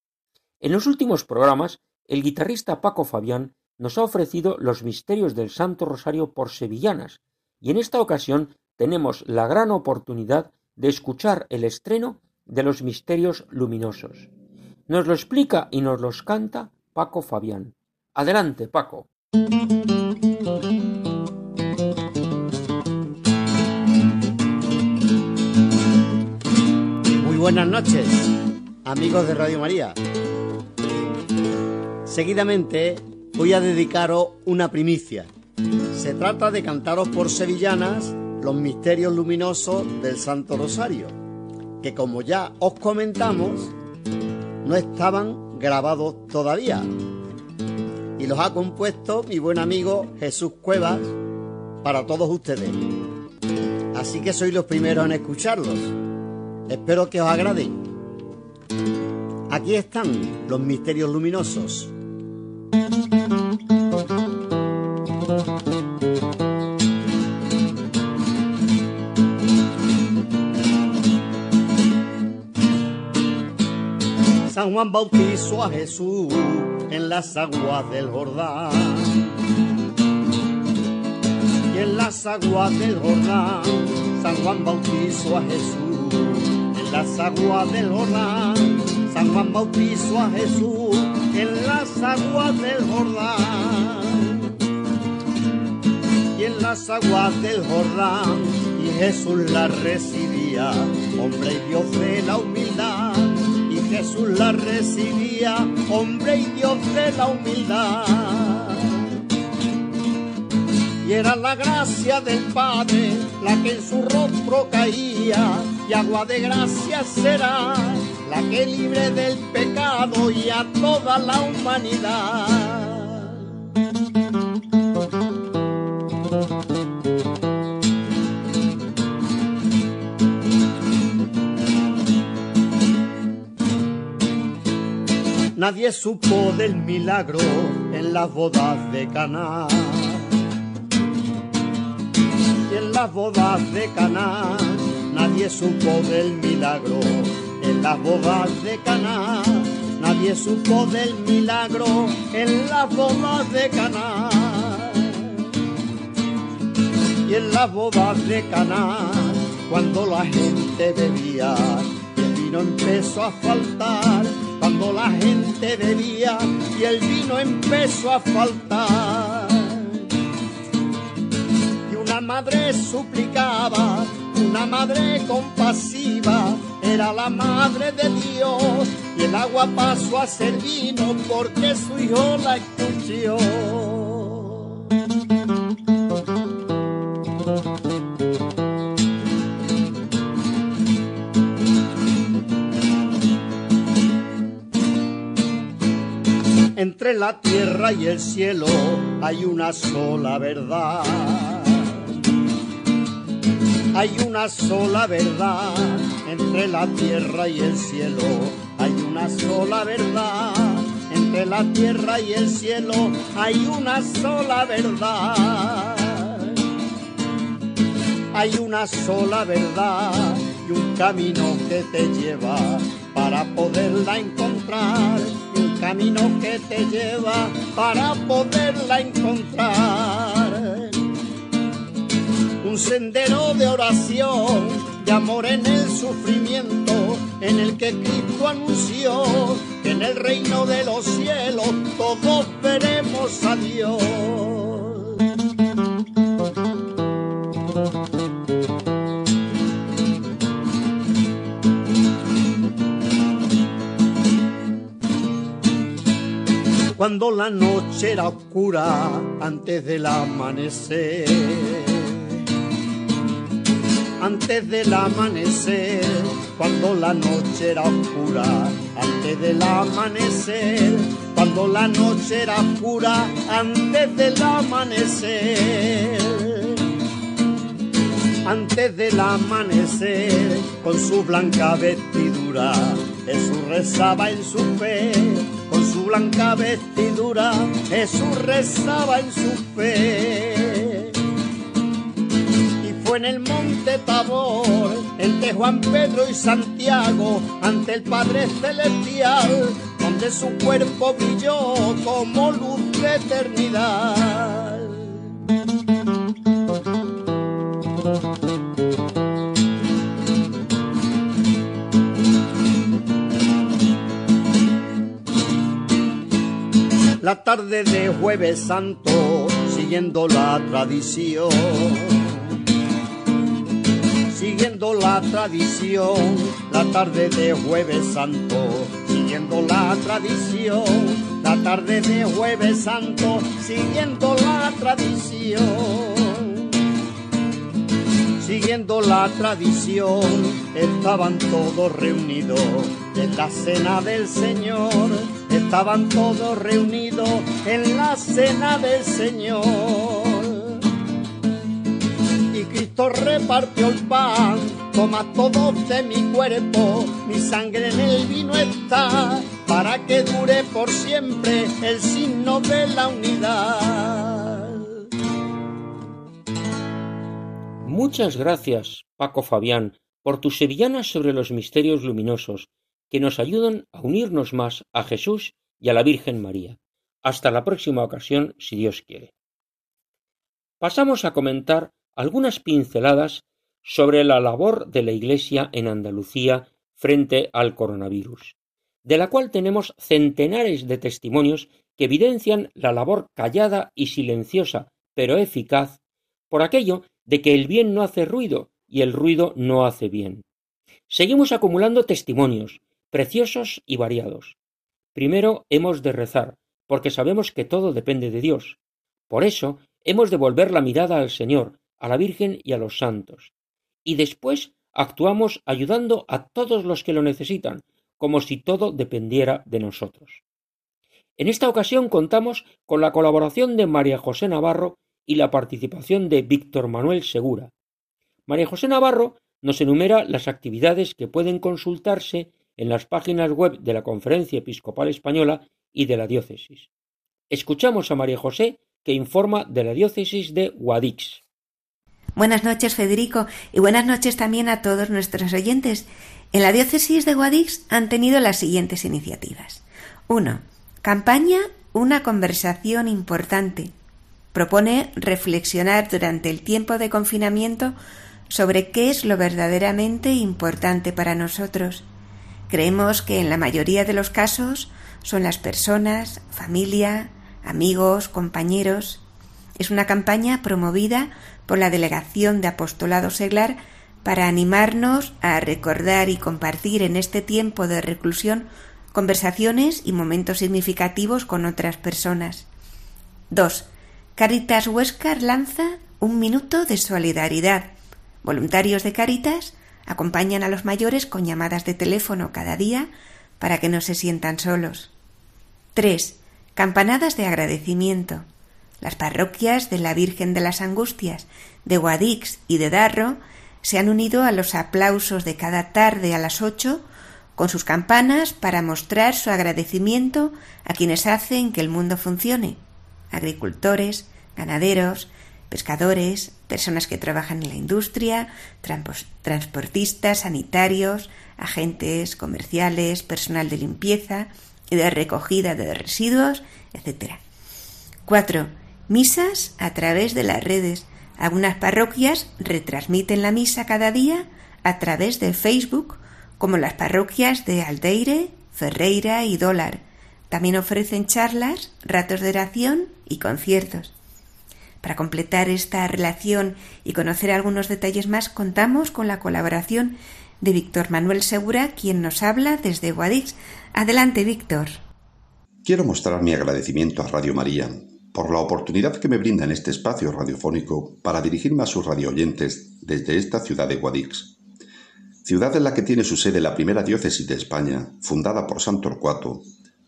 En los últimos programas, el guitarrista Paco Fabián nos ha ofrecido los misterios del Santo Rosario por sevillanas, y en esta ocasión tenemos la gran oportunidad de escuchar el estreno de los misterios luminosos. Nos lo explica y nos los canta Paco Fabián. Adelante, Paco. Buenas noches, amigos de Radio María. Seguidamente voy a dedicaros una primicia. Se trata de cantaros por sevillanas los misterios luminosos del Santo Rosario, que como ya os comentamos, no estaban grabados todavía. Y los ha compuesto mi buen amigo Jesús Cuevas para todos ustedes. Así que sois los primeros en escucharlos. Espero que os agraden. Aquí están los misterios luminosos. San Juan bautizó a Jesús en las aguas del Jordán. Y en las aguas del Jordán, San Juan bautizó a Jesús. En las aguas del Jordán, San Juan bautizó a Jesús. En las aguas del Jordán. Y en las aguas del Jordán, y Jesús la recibía, hombre y Dios de la humildad Jesús la recibía, hombre y Dios de la humildad. Y era la gracia del Padre la que en su rostro caía, y agua de gracia será la que libre del pecado y a toda la humanidad. Nadie supo del milagro en las bodas de Caná. Y en las bodas de Caná nadie supo del milagro en las bodas de Caná. Nadie supo del milagro en las bodas de Caná. Y en las bodas de Caná, cuando la gente bebía, el vino empezó a faltar cuando la gente bebía y el vino empezó a faltar. Y una madre suplicaba, una madre compasiva, era la madre de Dios y el agua pasó a ser vino porque su hijo la escuchó. Entre la tierra y el cielo hay una sola verdad. Hay una sola verdad. Entre la tierra y el cielo hay una sola verdad. Entre la tierra y el cielo hay una sola verdad. Hay una sola verdad y un camino que te lleva para poderla encontrar camino que te lleva para poderla encontrar. Sendero de oración, de amor en el sufrimiento, en el que Cristo anunció que en el reino de los cielos todos veremos a Dios. cuando la noche era oscura antes del amanecer. Antes del amanecer, cuando la noche era oscura, antes del amanecer, cuando la noche era oscura, antes del amanecer. Antes del amanecer, con su blanca vestidura, Jesús rezaba en su fe blanca vestidura, Jesús rezaba en su fe. En el monte Tabor, entre Juan Pedro y Santiago, ante el Padre Celestial, donde su cuerpo brilló como luz de eternidad. La tarde de jueves santo, siguiendo la tradición siguiendo la tradición, la tarde de jueves santo, siguiendo la tradición, la tarde de jueves santo, siguiendo la tradición. Siguiendo la tradición, estaban todos reunidos en la cena del Señor, estaban todos reunidos en la cena del Señor Repartió el pan, toma todo de mi cuerpo, mi sangre en el vino está, para que dure por siempre el signo de la unidad. Muchas gracias, Paco Fabián, por tus sevillanas sobre los misterios luminosos, que nos ayudan a unirnos más a Jesús y a la Virgen María. Hasta la próxima ocasión, si Dios quiere. Pasamos a comentar algunas pinceladas sobre la labor de la Iglesia en Andalucía frente al coronavirus, de la cual tenemos centenares de testimonios que evidencian la labor callada y silenciosa, pero eficaz, por aquello de que el bien no hace ruido y el ruido no hace bien. Seguimos acumulando testimonios, preciosos y variados. Primero hemos de rezar, porque sabemos que todo depende de Dios. Por eso hemos de volver la mirada al Señor, a la Virgen y a los santos. Y después actuamos ayudando a todos los que lo necesitan, como si todo dependiera de nosotros. En esta ocasión contamos con la colaboración de María José Navarro y la participación de Víctor Manuel Segura. María José Navarro nos enumera las actividades que pueden consultarse en las páginas web de la Conferencia Episcopal Española y de la Diócesis. Escuchamos a María José que informa de la Diócesis de Guadix. Buenas noches, Federico, y buenas noches también a todos nuestros oyentes. En la diócesis de Guadix han tenido las siguientes iniciativas. 1. Campaña Una conversación importante. Propone reflexionar durante el tiempo de confinamiento sobre qué es lo verdaderamente importante para nosotros. Creemos que en la mayoría de los casos son las personas, familia, amigos, compañeros. Es una campaña promovida por la Delegación de Apostolado Seglar para animarnos a recordar y compartir en este tiempo de reclusión conversaciones y momentos significativos con otras personas. 2. Caritas Huescar lanza un minuto de solidaridad. Voluntarios de Caritas acompañan a los mayores con llamadas de teléfono cada día para que no se sientan solos. 3. Campanadas de agradecimiento. Las parroquias de la Virgen de las Angustias, de Guadix y de Darro se han unido a los aplausos de cada tarde a las ocho con sus campanas para mostrar su agradecimiento a quienes hacen que el mundo funcione agricultores, ganaderos, pescadores, personas que trabajan en la industria, transportistas, sanitarios, agentes comerciales, personal de limpieza y de recogida de residuos, etc. 4. Misas a través de las redes. Algunas parroquias retransmiten la misa cada día a través de Facebook, como las parroquias de Aldeire, Ferreira y Dólar. También ofrecen charlas, ratos de oración y conciertos. Para completar esta relación y conocer algunos detalles más, contamos con la colaboración de Víctor Manuel Segura, quien nos habla desde Guadix. Adelante, Víctor. Quiero mostrar mi agradecimiento a Radio María por la oportunidad que me brinda en este espacio radiofónico para dirigirme a sus radioyentes desde esta ciudad de Guadix, ciudad en la que tiene su sede la primera diócesis de España, fundada por San Torcuato,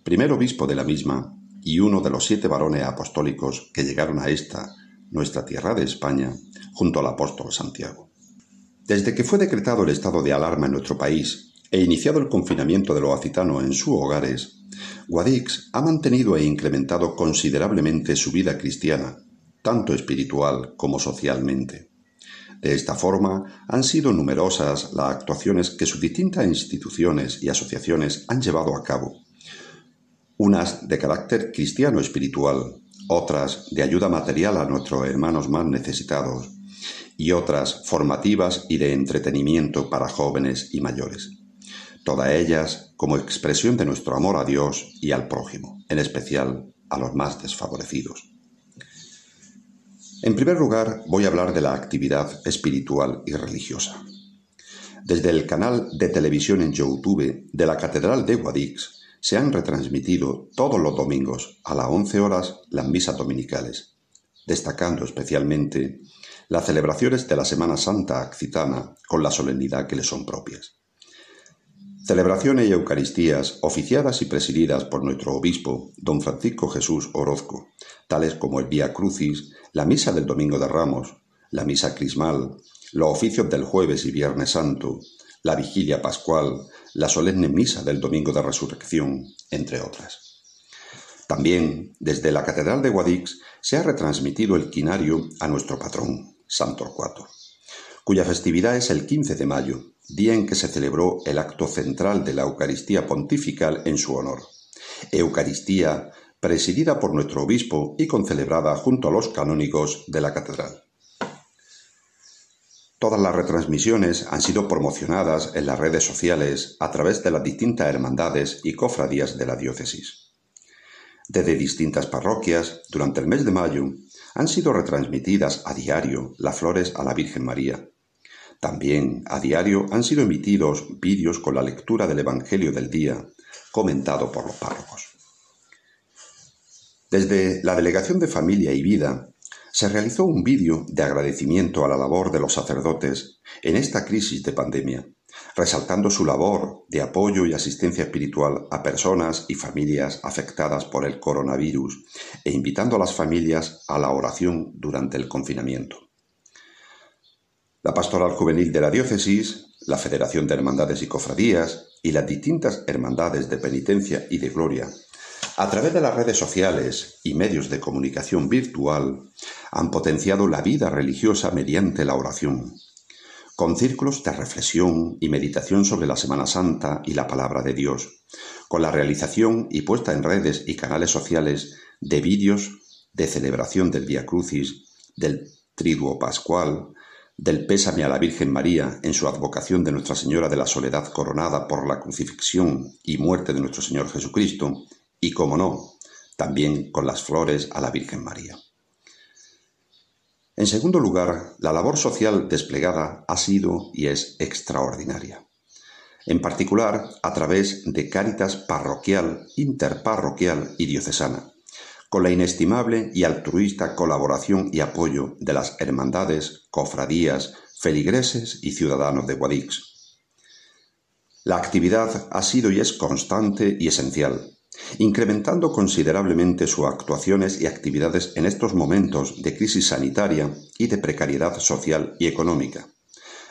primer obispo de la misma y uno de los siete varones apostólicos que llegaron a esta, nuestra tierra de España, junto al apóstol Santiago. Desde que fue decretado el estado de alarma en nuestro país e iniciado el confinamiento de los ocitanos en sus hogares, Guadix ha mantenido e incrementado considerablemente su vida cristiana, tanto espiritual como socialmente. De esta forma, han sido numerosas las actuaciones que sus distintas instituciones y asociaciones han llevado a cabo. Unas de carácter cristiano espiritual, otras de ayuda material a nuestros hermanos más necesitados, y otras formativas y de entretenimiento para jóvenes y mayores. Todas ellas como expresión de nuestro amor a Dios y al prójimo, en especial a los más desfavorecidos. En primer lugar, voy a hablar de la actividad espiritual y religiosa. Desde el canal de televisión en YouTube de la Catedral de Guadix se han retransmitido todos los domingos a las 11 horas las misas dominicales, destacando especialmente las celebraciones de la Semana Santa Accitana con la solemnidad que le son propias. Celebraciones y Eucaristías oficiadas y presididas por nuestro obispo, don Francisco Jesús Orozco, tales como el Vía Crucis, la Misa del Domingo de Ramos, la Misa Crismal, los oficios del Jueves y Viernes Santo, la Vigilia Pascual, la solemne Misa del Domingo de Resurrección, entre otras. También, desde la Catedral de Guadix, se ha retransmitido el quinario a nuestro patrón, San Torcuato, cuya festividad es el 15 de mayo, día en que se celebró el acto central de la Eucaristía Pontifical en su honor. Eucaristía presidida por nuestro obispo y concelebrada junto a los canónigos de la catedral. Todas las retransmisiones han sido promocionadas en las redes sociales a través de las distintas hermandades y cofradías de la diócesis. Desde distintas parroquias, durante el mes de mayo, han sido retransmitidas a diario las flores a la Virgen María, también a diario han sido emitidos vídeos con la lectura del Evangelio del día, comentado por los párrocos. Desde la Delegación de Familia y Vida se realizó un vídeo de agradecimiento a la labor de los sacerdotes en esta crisis de pandemia, resaltando su labor de apoyo y asistencia espiritual a personas y familias afectadas por el coronavirus e invitando a las familias a la oración durante el confinamiento la Pastoral Juvenil de la Diócesis, la Federación de Hermandades y Cofradías y las distintas hermandades de penitencia y de gloria, a través de las redes sociales y medios de comunicación virtual, han potenciado la vida religiosa mediante la oración, con círculos de reflexión y meditación sobre la Semana Santa y la palabra de Dios, con la realización y puesta en redes y canales sociales de vídeos de celebración del Via Crucis, del Triduo Pascual, del pésame a la Virgen María en su advocación de Nuestra Señora de la Soledad coronada por la crucifixión y muerte de nuestro Señor Jesucristo, y, como no, también con las flores a la Virgen María. En segundo lugar, la labor social desplegada ha sido y es extraordinaria, en particular a través de Cáritas parroquial, interparroquial y diocesana, con la inestimable y altruista colaboración y apoyo de las hermandades, cofradías, feligreses y ciudadanos de Guadix. La actividad ha sido y es constante y esencial, incrementando considerablemente sus actuaciones y actividades en estos momentos de crisis sanitaria y de precariedad social y económica,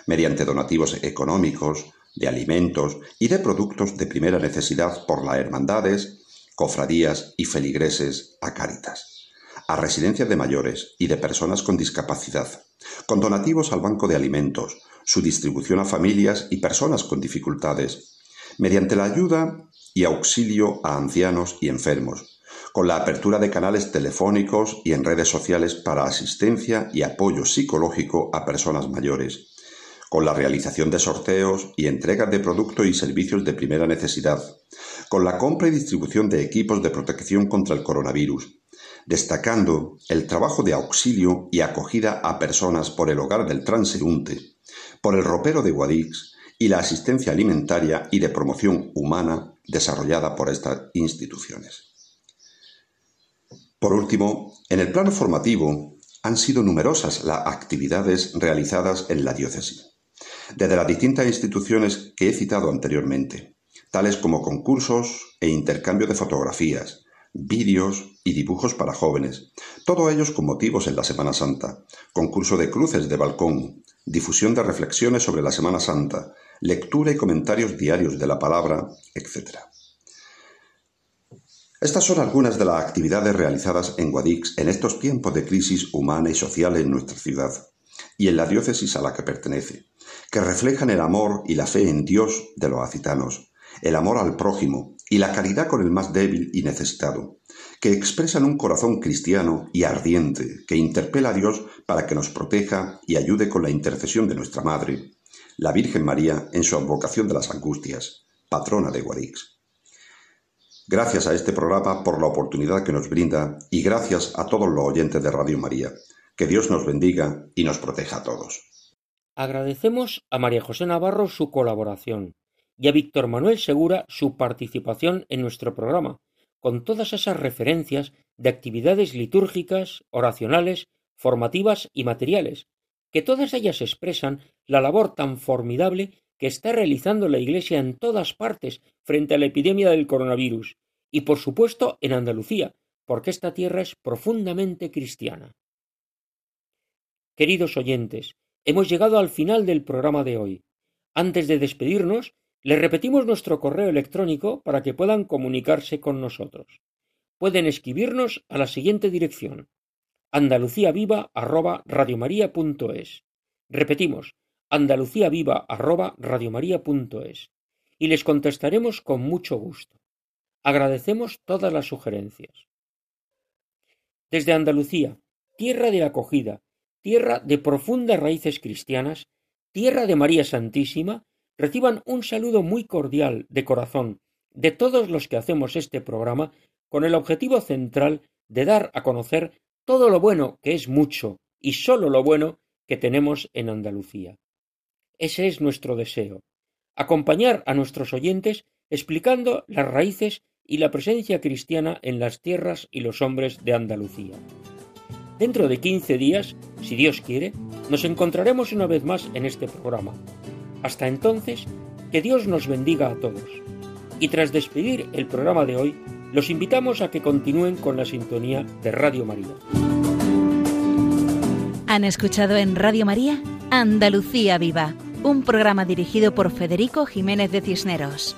mediante donativos económicos, de alimentos y de productos de primera necesidad por las hermandades, cofradías y feligreses a Cáritas, a residencias de mayores y de personas con discapacidad, con donativos al Banco de Alimentos, su distribución a familias y personas con dificultades, mediante la ayuda y auxilio a ancianos y enfermos, con la apertura de canales telefónicos y en redes sociales para asistencia y apoyo psicológico a personas mayores, con la realización de sorteos y entregas de productos y servicios de primera necesidad, con la compra y distribución de equipos de protección contra el coronavirus, destacando el trabajo de auxilio y acogida a personas por el hogar del transeúnte, por el ropero de Guadix y la asistencia alimentaria y de promoción humana desarrollada por estas instituciones. Por último, en el plano formativo han sido numerosas las actividades realizadas en la diócesis desde las distintas instituciones que he citado anteriormente, tales como concursos e intercambio de fotografías, vídeos y dibujos para jóvenes, todos ellos con motivos en la Semana Santa, concurso de cruces de balcón, difusión de reflexiones sobre la Semana Santa, lectura y comentarios diarios de la palabra, etc. Estas son algunas de las actividades realizadas en Guadix en estos tiempos de crisis humana y social en nuestra ciudad y en la diócesis a la que pertenece, que reflejan el amor y la fe en Dios de los acitanos, el amor al prójimo y la caridad con el más débil y necesitado, que expresan un corazón cristiano y ardiente que interpela a Dios para que nos proteja y ayude con la intercesión de nuestra Madre, la Virgen María en su advocación de las angustias, patrona de Guadix. Gracias a este programa por la oportunidad que nos brinda y gracias a todos los oyentes de Radio María. Que Dios nos bendiga y nos proteja a todos. Agradecemos a María José Navarro su colaboración y a Víctor Manuel Segura su participación en nuestro programa, con todas esas referencias de actividades litúrgicas, oracionales, formativas y materiales, que todas ellas expresan la labor tan formidable que está realizando la Iglesia en todas partes frente a la epidemia del coronavirus, y por supuesto en Andalucía, porque esta tierra es profundamente cristiana. Queridos oyentes, hemos llegado al final del programa de hoy. Antes de despedirnos, les repetimos nuestro correo electrónico para que puedan comunicarse con nosotros. Pueden escribirnos a la siguiente dirección andaluciaviva@radiomaria.es. Repetimos, andaluciaviva@radiomaria.es y les contestaremos con mucho gusto. Agradecemos todas las sugerencias. Desde Andalucía, tierra de acogida, tierra de profundas raíces cristianas, tierra de María Santísima, reciban un saludo muy cordial de corazón de todos los que hacemos este programa con el objetivo central de dar a conocer todo lo bueno, que es mucho, y sólo lo bueno que tenemos en Andalucía. Ese es nuestro deseo, acompañar a nuestros oyentes explicando las raíces y la presencia cristiana en las tierras y los hombres de Andalucía. Dentro de quince días, si Dios quiere, nos encontraremos una vez más en este programa. Hasta entonces, que Dios nos bendiga a todos. Y tras despedir el programa de hoy, los invitamos a que continúen con la sintonía de Radio María. Han escuchado en Radio María Andalucía Viva, un programa dirigido por Federico Jiménez de Cisneros.